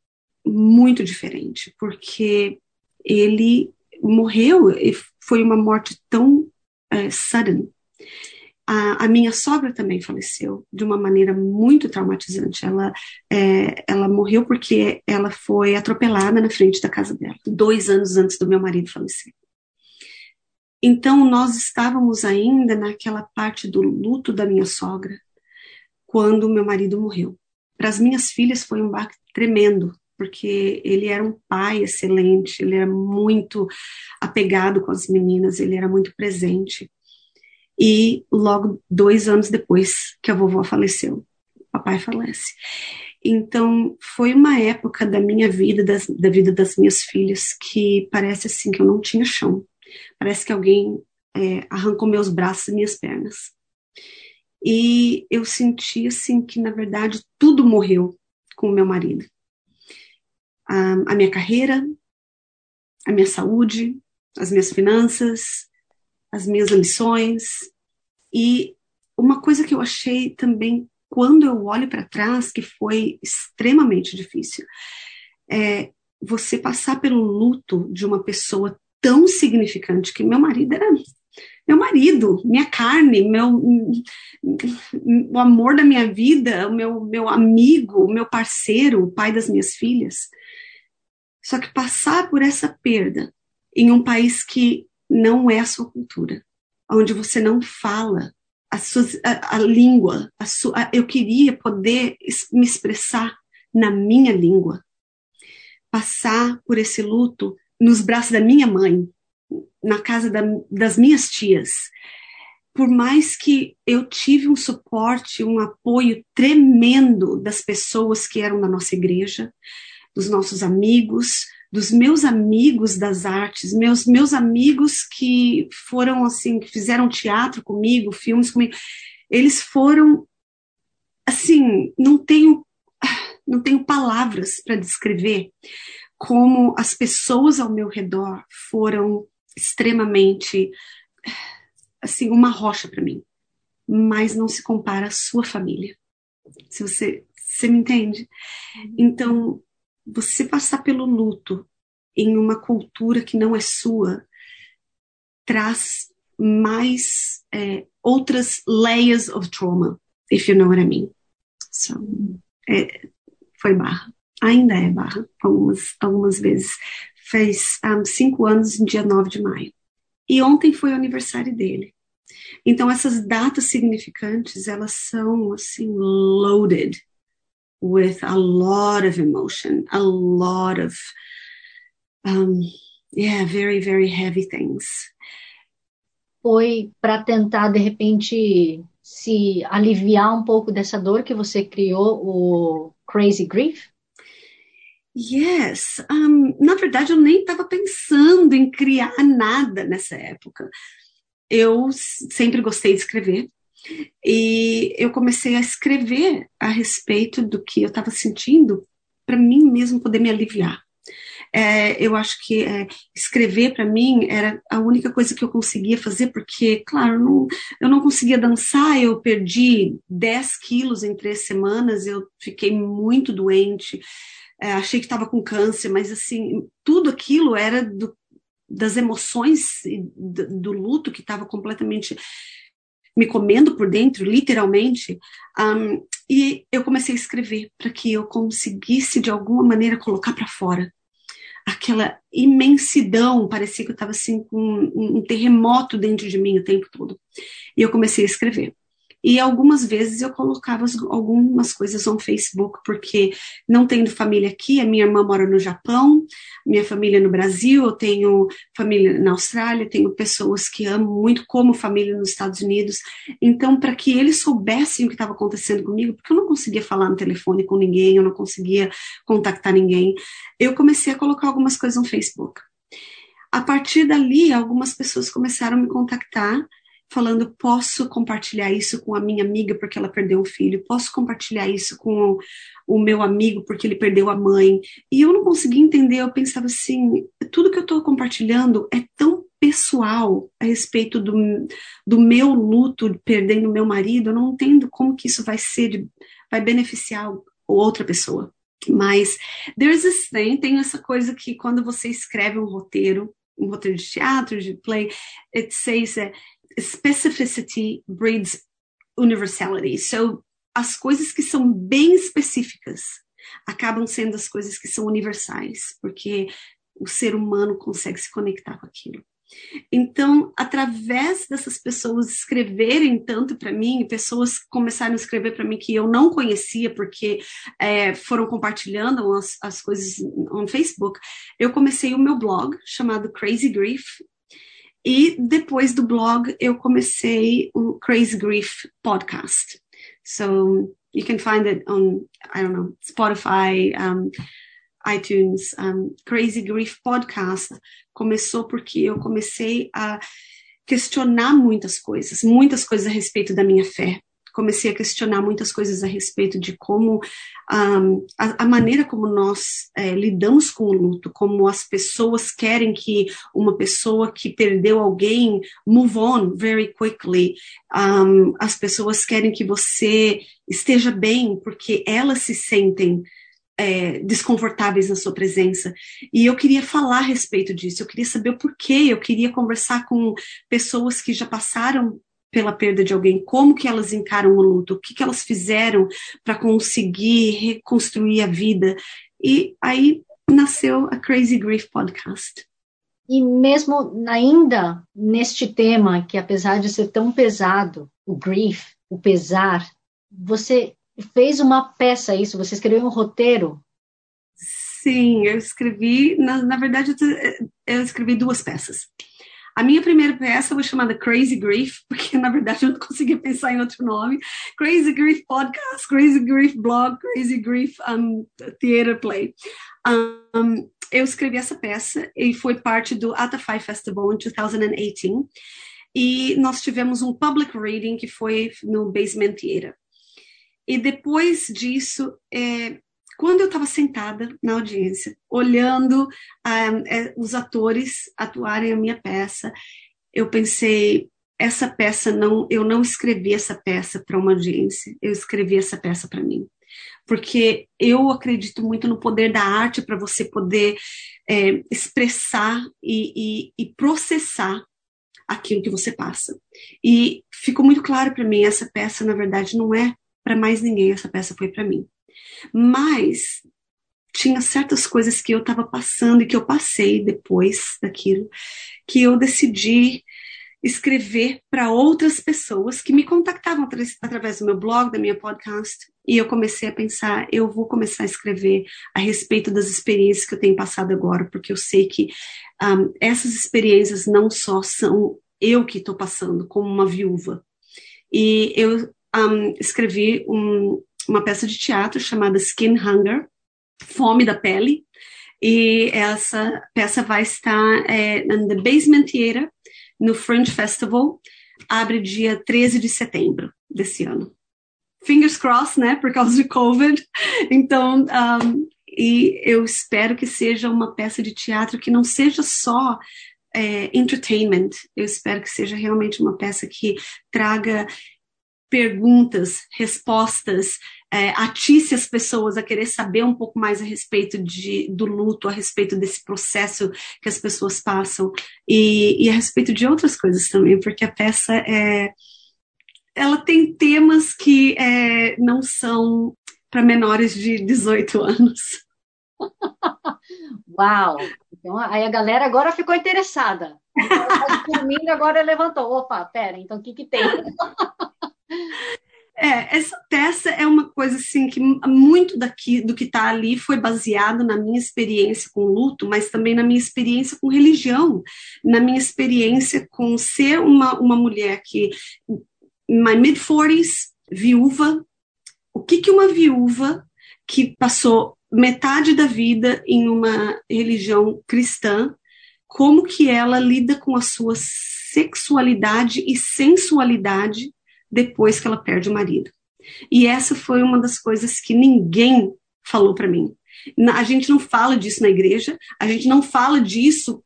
muito diferente, porque ele morreu e foi uma morte tão é, sudden a, a, minha sogra também faleceu de uma maneira muito traumatizante. Ela, é, ela morreu porque ela foi atropelada na frente da casa dela, dois anos antes do meu marido falecer. Então, nós estávamos ainda naquela parte do luto da minha sogra, quando meu marido morreu. Para as minhas filhas foi um baque tremendo, porque ele era um pai excelente, ele era muito apegado com as meninas, ele era muito presente e logo dois anos depois que a vovó faleceu, o papai falece. Então, foi uma época da minha vida, das, da vida das minhas filhas, que parece assim que eu não tinha chão. Parece que alguém é, arrancou meus braços e minhas pernas. E eu senti assim que, na verdade, tudo morreu com o meu marido. A, a minha carreira, a minha saúde, as minhas finanças, as minhas ambições. E uma coisa que eu achei também, quando eu olho para trás, que foi extremamente difícil, é você passar pelo luto de uma pessoa tão significante que meu marido era meu marido, minha carne, meu o amor da minha vida, o meu meu amigo, o meu parceiro, o pai das minhas filhas. Só que passar por essa perda em um país que não é a sua cultura, onde você não fala a, sua, a, a língua. A sua, eu queria poder me expressar na minha língua, passar por esse luto nos braços da minha mãe, na casa da, das minhas tias. Por mais que eu tive um suporte, um apoio tremendo das pessoas que eram da nossa igreja, dos nossos amigos, dos meus amigos das artes, meus meus amigos que foram assim, que fizeram teatro comigo, filmes comigo, eles foram assim, não tenho não tenho palavras para descrever como as pessoas ao meu redor foram extremamente assim uma rocha para mim, mas não se compara à sua família. Se você você me entende? Então, você passar pelo luto em uma cultura que não é sua traz mais é, outras layers of trauma, if you know what I mean. So, é, foi barra. Ainda é barra, algumas, algumas vezes. Fez um, cinco anos no dia 9 de maio. E ontem foi o aniversário dele. Então, essas datas significantes, elas são, assim, loaded with a lot of emotion, a lot of, um, yeah, very, very heavy things. Foi para tentar, de repente, se aliviar um pouco dessa dor que você criou o Crazy Grief? Yes. Um, na verdade, eu nem estava pensando em criar nada nessa época. Eu sempre gostei de escrever. E eu comecei a escrever a respeito do que eu estava sentindo para mim mesmo poder me aliviar. É, eu acho que é, escrever para mim era a única coisa que eu conseguia fazer, porque, claro, não, eu não conseguia dançar, eu perdi 10 quilos em três semanas, eu fiquei muito doente, é, achei que estava com câncer, mas assim, tudo aquilo era do, das emoções do, do luto que estava completamente me comendo por dentro, literalmente, um, e eu comecei a escrever para que eu conseguisse de alguma maneira colocar para fora aquela imensidão, parecia que eu estava assim com um, um terremoto dentro de mim o tempo todo. E eu comecei a escrever. E algumas vezes eu colocava algumas coisas no Facebook, porque não tendo família aqui, a minha irmã mora no Japão, minha família no Brasil, eu tenho família na Austrália, tenho pessoas que amo muito como família nos Estados Unidos. Então, para que eles soubessem o que estava acontecendo comigo, porque eu não conseguia falar no telefone com ninguém, eu não conseguia contactar ninguém, eu comecei a colocar algumas coisas no Facebook. A partir dali, algumas pessoas começaram a me contactar falando: posso compartilhar isso com a minha amiga porque ela perdeu um filho, posso compartilhar isso com o meu amigo porque ele perdeu a mãe. E eu não conseguia entender, eu pensava assim: tudo que eu estou compartilhando é tão pessoal a respeito do, do meu luto perdendo meu marido, eu não entendo como que isso vai ser, vai beneficiar outra pessoa. Mas there's this thing, tem essa coisa que quando você escreve um roteiro, um roteiro de teatro, de play, it says that specificity breeds universality. So, as coisas que são bem específicas acabam sendo as coisas que são universais, porque o ser humano consegue se conectar com aquilo. Então, através dessas pessoas escreverem tanto para mim, pessoas começaram a escrever para mim que eu não conhecia, porque é, foram compartilhando as, as coisas no Facebook, eu comecei o meu blog chamado Crazy Grief, e depois do blog, eu comecei o Crazy Grief podcast. So you can find it on, I don't know, Spotify, um, iTunes. Um, Crazy Grief podcast começou porque eu comecei a questionar muitas coisas, muitas coisas a respeito da minha fé comecei a questionar muitas coisas a respeito de como a, a, maneira como nós é, lidamos com o luto, como as pessoas querem que uma pessoa que perdeu alguém move on very quickly. Um, as pessoas querem que você esteja bem porque elas se sentem é, desconfortáveis na sua presença. E eu queria falar a respeito disso, eu queria saber o porquê, eu queria conversar com pessoas que já passaram pela perda de alguém, como que elas encaram o luto, o que, que elas fizeram para conseguir reconstruir a vida. E aí nasceu a Crazy Grief Podcast. E mesmo ainda neste tema, que apesar de ser tão pesado, o grief, o pesar, você fez uma peça isso, você escreveu um roteiro. Sim, eu escrevi, na, na verdade, eu escrevi duas peças. A minha primeira peça foi chamada Crazy Grief, porque na verdade eu não conseguia pensar em outro nome. Crazy Grief Podcast, Crazy Grief Blog, Crazy Grief um, Theater Play. Um, eu escrevi essa peça e foi parte do Atafai Festival em 2018. E nós tivemos um public reading que foi no Basement Theater. E depois disso, é, quando eu estava sentada na audiência, olhando uh, os atores atuarem a minha peça, eu pensei, essa peça não, eu não escrevi essa peça para uma audiência, eu escrevi essa peça para mim. porque eu acredito muito no poder da arte para você poder é, expressar e, e, e processar aquilo que você passa. E ficou muito claro para mim, essa peça, na verdade, não é para mais ninguém, essa peça foi para mim. Mas tinha certas coisas que eu estava passando e que eu passei depois daquilo, que eu decidi escrever para outras pessoas que me contactavam através do meu blog, da minha podcast, e eu comecei a pensar, eu vou começar a escrever a respeito das experiências que eu tenho passado agora, porque eu sei que um, essas experiências não só são eu que estou passando como uma viúva. E eu um, escrevi um, uma peça de teatro chamada Skin Hunger, Fome da Pele, e essa peça vai estar é, no The Basement Theater, no Fringe Festival, abre dia 13 de setembro desse ano. Fingers crossed, né, por causa de COVID. Então, um, e eu espero que seja uma peça de teatro que não seja só é, entertainment. Eu espero que seja realmente uma peça que traga perguntas, respostas, é, as pessoas a querer saber um pouco mais a respeito de, do luto, a respeito desse processo que as pessoas passam e, e a respeito de outras coisas também, porque a peça é, ela tem temas que é, não são para menores de 18 anos. Uau! Então, aí a galera agora ficou interessada. Dormindo, agora levantou. Opa, pera, então o que que tem? É, essa peça é uma coisa assim que muito daqui do que está ali foi baseado na minha experiência com luto, mas também na minha experiência com religião, na minha experiência com ser uma, uma mulher que, my mid 40s, viúva, o que que uma viúva que passou metade da vida em uma religião cristã, como que ela lida com a sua sexualidade e sensualidade depois que ela perde o marido. E essa foi uma das coisas que ninguém falou para mim. A gente não fala disso na igreja, a gente não fala disso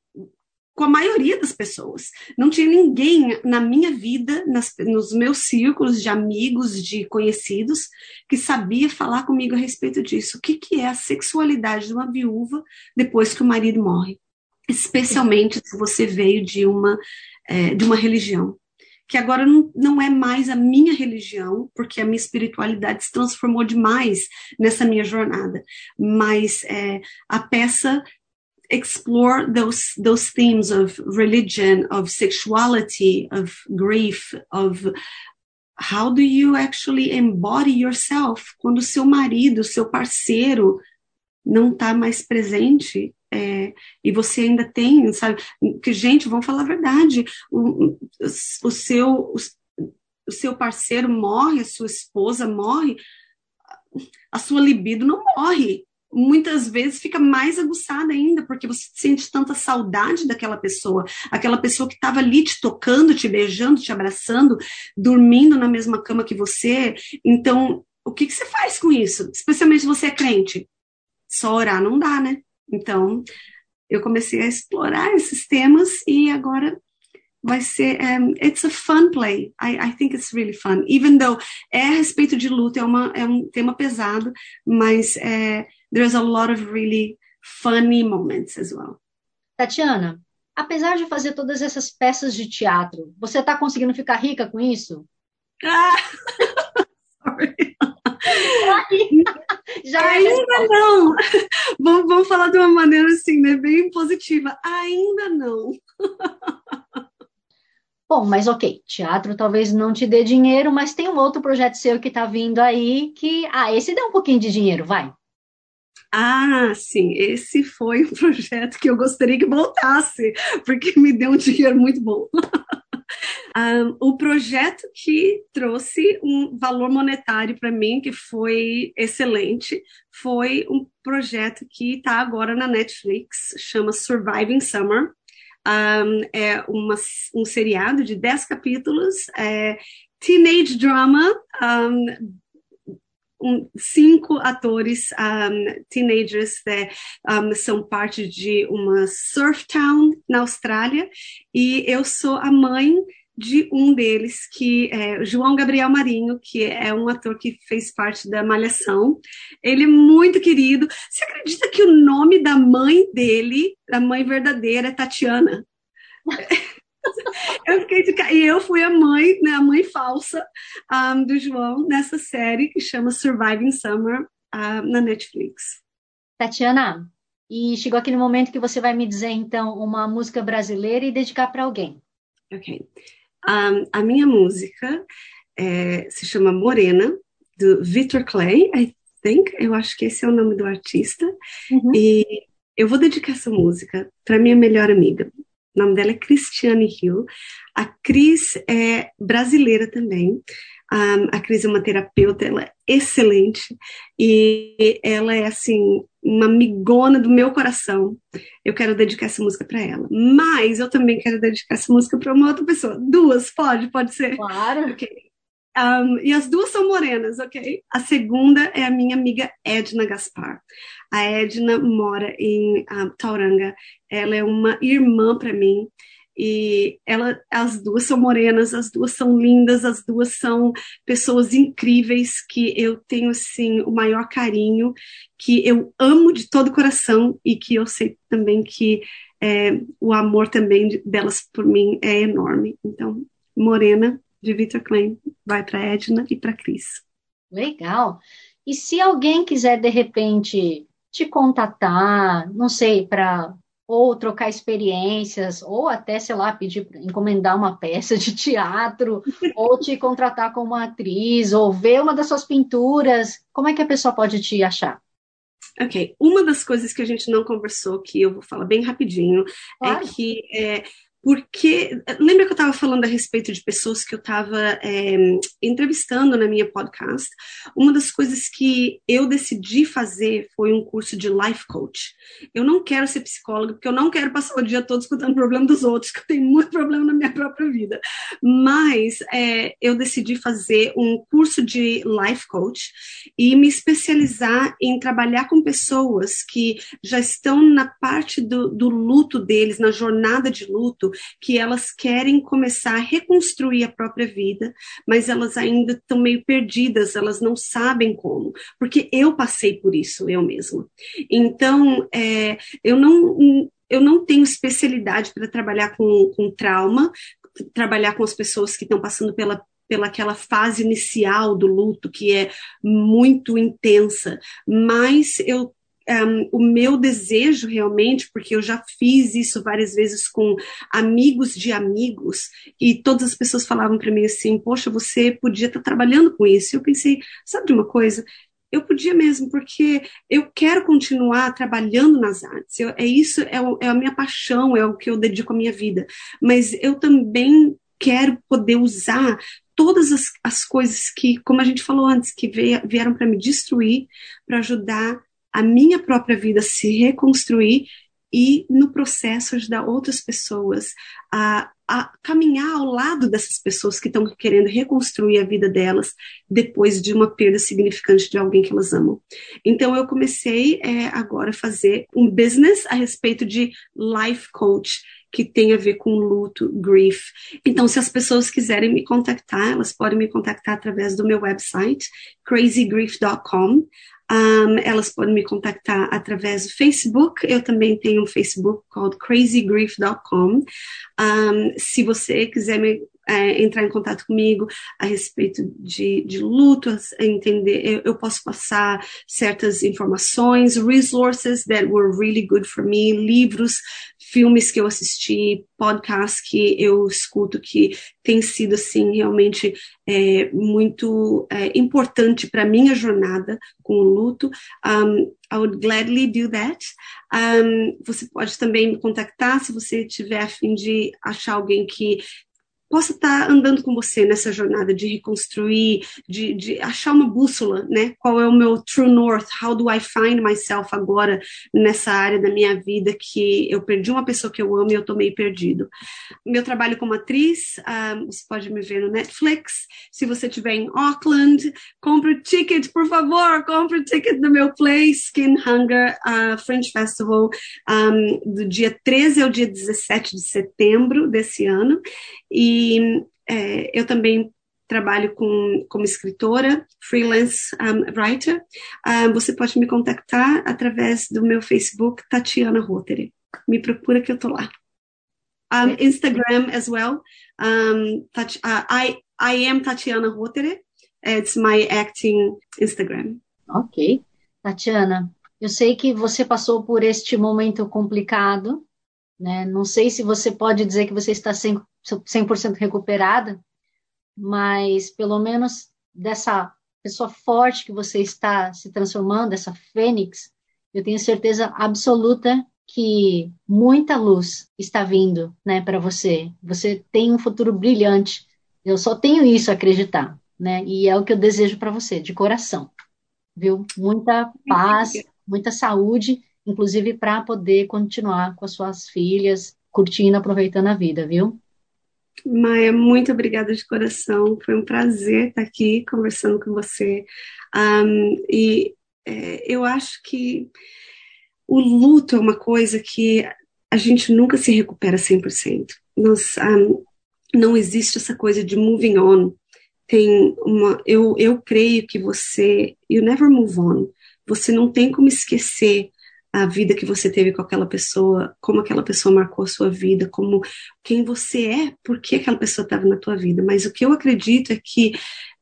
com a maioria das pessoas. Não tinha ninguém na minha vida, nas, nos meus círculos de amigos, de conhecidos, que sabia falar comigo a respeito disso. O que, que é a sexualidade de uma viúva depois que o marido morre? Especialmente se você veio de uma, é, de uma religião que agora não, não é mais a minha religião, porque a minha espiritualidade se transformou demais nessa minha jornada. Mas é, a peça explore those those themes of religion, of sexuality, of grief, of how do you actually embody yourself quando seu marido, seu parceiro não está mais presente é, e você ainda tem, sabe? Que, gente, vamos falar a verdade, o, o, seu, o, o seu parceiro morre, a sua esposa morre, a sua libido não morre. Muitas vezes fica mais aguçada ainda, porque você sente tanta saudade daquela pessoa, aquela pessoa que estava ali te tocando, te beijando, te abraçando, dormindo na mesma cama que você. Então, o que, que você faz com isso? Especialmente se você é crente. Só orar não dá, né? Então, eu comecei a explorar esses temas e agora vai ser um, it's a fun play. I, I think it's really fun. Even though é a respeito de luta, é, uma, é um tema pesado, mas é, there's a lot of really funny moments as well. Tatiana, apesar de fazer todas essas peças de teatro, você está conseguindo ficar rica com isso? Ah! Sorry. Já é Ainda não. Vamos, vamos falar de uma maneira assim, né? Bem positiva. Ainda não. Bom, mas ok, teatro talvez não te dê dinheiro, mas tem um outro projeto seu que está vindo aí que, ah, esse dá um pouquinho de dinheiro, vai. Ah, sim, esse foi um projeto que eu gostaria que voltasse, porque me deu um dinheiro muito bom. Um, o projeto que trouxe um valor monetário para mim, que foi excelente, foi um projeto que está agora na Netflix, chama Surviving Summer. Um, é uma, um seriado de 10 capítulos, é, teenage drama, um, um, cinco atores um, teenagers né, um, são parte de uma surf town na Austrália e eu sou a mãe de um deles, que é João Gabriel Marinho, que é um ator que fez parte da Malhação. Ele é muito querido. Você acredita que o nome da mãe dele, da mãe verdadeira, é Tatiana? eu fiquei de... E eu fui a mãe, né, a mãe falsa um, do João nessa série que chama Surviving Summer uh, na Netflix. Tatiana, e chegou aquele momento que você vai me dizer, então, uma música brasileira e dedicar para alguém. Ok. Um, a minha música é, se chama Morena, do Victor Clay, I think. Eu acho que esse é o nome do artista. Uhum. E eu vou dedicar essa música para minha melhor amiga. O nome dela é Cristiane Hill. A Cris é brasileira também. Um, a Cris é uma terapeuta, ela é excelente e ela é assim uma amigona do meu coração. Eu quero dedicar essa música para ela, mas eu também quero dedicar essa música para uma outra pessoa. Duas, pode, pode ser. Claro. Ok. Um, e as duas são morenas, ok? A segunda é a minha amiga Edna Gaspar. A Edna mora em um, Tauranga. Ela é uma irmã para mim e ela, as duas são morenas, as duas são lindas, as duas são pessoas incríveis que eu tenho assim o maior carinho, que eu amo de todo o coração e que eu sei também que é, o amor também delas por mim é enorme. Então, Morena de Victor Klein vai para Edna e para Cris. Legal. E se alguém quiser de repente te contatar, não sei, para ou trocar experiências, ou até, sei lá, pedir encomendar uma peça de teatro, ou te contratar como atriz, ou ver uma das suas pinturas, como é que a pessoa pode te achar? Ok, uma das coisas que a gente não conversou, que eu vou falar bem rapidinho, é claro. é que é, porque lembra que eu estava falando a respeito de pessoas que eu estava é, entrevistando na minha podcast? Uma das coisas que eu decidi fazer foi um curso de life coach. Eu não quero ser psicóloga, porque eu não quero passar o dia todo escutando o problema dos outros, que eu tenho muito problema na minha própria vida. Mas é, eu decidi fazer um curso de life coach e me especializar em trabalhar com pessoas que já estão na parte do, do luto deles, na jornada de luto que elas querem começar a reconstruir a própria vida, mas elas ainda estão meio perdidas, elas não sabem como, porque eu passei por isso, eu mesma. Então, é, eu não. Eu não tenho especialidade para trabalhar com, com trauma, trabalhar com as pessoas que estão passando pela pela aquela fase inicial do luto que é muito intensa, mas eu um, o meu desejo realmente, porque eu já fiz isso várias vezes com amigos de amigos, e todas as pessoas falavam para mim assim: Poxa, você podia estar tá trabalhando com isso. E eu pensei: sabe de uma coisa? Eu podia mesmo, porque eu quero continuar trabalhando nas artes. Eu, é isso, é, o, é a minha paixão, é o que eu dedico a minha vida. Mas eu também quero poder usar todas as, as coisas que, como a gente falou antes, que veio, vieram para me destruir, para ajudar a minha própria vida se reconstruir e no processo ajudar outras pessoas a, a caminhar ao lado dessas pessoas que estão querendo reconstruir a vida delas depois de uma perda significante de alguém que elas amam. Então eu comecei é, agora a fazer um business a respeito de life coach que tem a ver com luto, grief. Então, se as pessoas quiserem me contactar, elas podem me contactar através do meu website, crazygrief.com. Um, elas podem me contactar através do Facebook. Eu também tenho um Facebook called crazygrief.com. Um, se você quiser me é, entrar em contato comigo a respeito de, de luto, entender, eu, eu, posso passar certas informações, resources that were really good for me, livros, filmes que eu assisti, podcasts que eu escuto que tem sido assim realmente é, muito é, importante para minha jornada com o luto. Um, I would gladly do that. Um, você pode também me contactar se você tiver a fim de achar alguém que possa estar andando com você nessa jornada de reconstruir, de, de, achar uma bússola, né? Qual é o meu true north? How do I find myself agora nessa área da minha vida que eu perdi uma pessoa que eu amo e eu tô meio perdido. Meu trabalho como atriz, um, ah, você pode me ver no Netflix. Se você estiver em Auckland, compre o ticket, por favor, compre o ticket do meu play, Skin Hunger uh, French Festival, um, do dia 13 ao dia 17 de setembro desse ano. E E é, eu também trabalho com, como escritora, freelance um, writer. Um, você pode me contactar através do meu Facebook, Tatiana Rotary. Me procura que eu tô lá. Um, Instagram as well. Tati, uh, I, I am Tatiana Rotary. It's my acting Instagram. Ok. Tatiana, eu sei que você passou por este momento complicado, né? Não sei se você pode dizer que você está 100%, 100 recuperada, mas pelo menos dessa pessoa forte que você está se transformando, essa fênix, eu tenho certeza absoluta que muita luz está vindo, né, para você. Você tem um futuro brilhante. Eu só tenho isso a acreditar, né? E é o que eu desejo para você, de coração. Viu? Muita paz, muita saúde, inclusive para poder continuar com as suas filhas, curtindo, aproveitando a vida, viu? Maia, muito obrigada de coração. Foi um prazer estar aqui conversando com você. Um, e é, eu acho que o luto é uma coisa que a gente nunca se recupera 100%. Nós, um, não existe essa coisa de moving on. Tem uma, eu, eu creio que você, you never move on. Você não tem como esquecer a vida que você teve com aquela pessoa, como aquela pessoa marcou a sua vida, como quem você é, por que aquela pessoa estava na tua vida. Mas o que eu acredito é que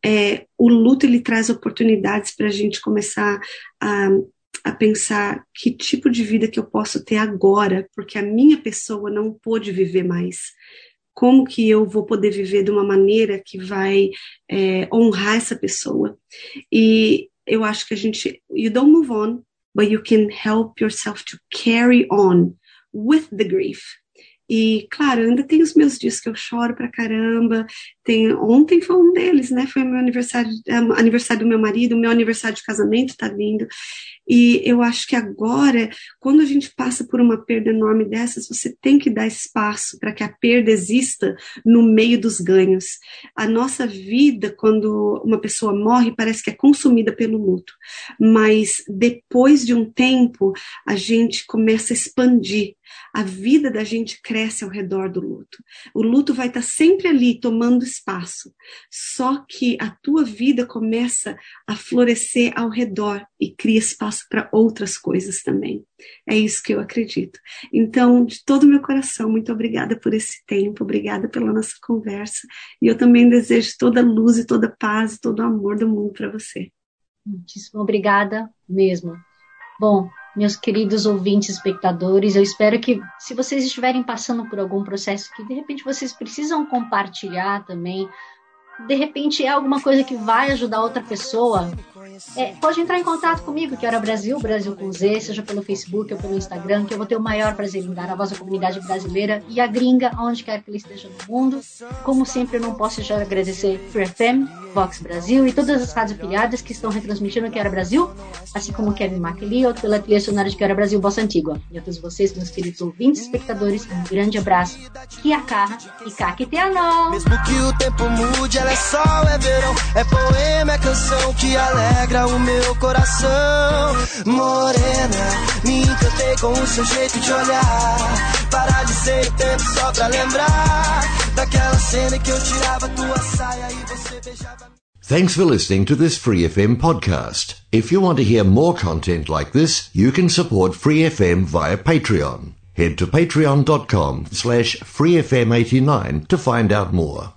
é, o luto ele traz oportunidades para a gente começar a, a pensar que tipo de vida que eu posso ter agora, porque a minha pessoa não pôde viver mais. Como que eu vou poder viver de uma maneira que vai é, honrar essa pessoa? E eu acho que a gente, you don't move on, but you can help yourself to carry on with the grief. E, claro, ainda tem os meus dias que eu choro pra caramba. Tem, ontem foi um deles, né? Foi meu aniversário, é, aniversário do meu marido, meu aniversário de casamento tá vindo. E eu acho que agora, quando a gente passa por uma perda enorme dessas, você tem que dar espaço para que a perda exista no meio dos ganhos. A nossa vida, quando uma pessoa morre, parece que é consumida pelo luto. Mas depois de um tempo, a gente começa a expandir. A vida da gente cresce ao redor do luto. O luto vai estar sempre ali, tomando espaço. Só que a tua vida começa a florescer ao redor e cria espaço para outras coisas também. É isso que eu acredito. Então, de todo o meu coração, muito obrigada por esse tempo, obrigada pela nossa conversa. E eu também desejo toda luz e toda paz e todo o amor do mundo para você. Muitíssimo obrigada mesmo. Bom, meus queridos ouvintes, espectadores, eu espero que, se vocês estiverem passando por algum processo que de repente vocês precisam compartilhar também, de repente é alguma coisa que vai ajudar outra pessoa, é, pode entrar em contato comigo, que era Brasil, Brasil com Z, seja pelo Facebook ou pelo Instagram, que eu vou ter o maior prazer em dar a à comunidade brasileira e a gringa, onde quer que ele esteja no mundo. Como sempre, eu não posso de agradecer Free FM, Vox Brasil e todas as rádios afiliadas que estão retransmitindo Que Era Brasil, assim como Kevin MacLeod pela trilha sonora de Que Era Brasil Bossa Antigua. E a todos vocês, meus queridos ouvintes e espectadores, um grande abraço. Kiakarra e Kakiteano! Mesmo que o tempo mude, ela é sol, é verão, é poema, é canção que alegra o meu coração. Morena, me encantei com o seu jeito de olhar. Parar de ser tempo só pra lembrar daquela cena que eu tirava tua saia e você beijava. Thanks for listening to this Free FM podcast. If you want to hear more content like this, you can support Free FM via Patreon. Head to patreon.com slash freefm89 to find out more.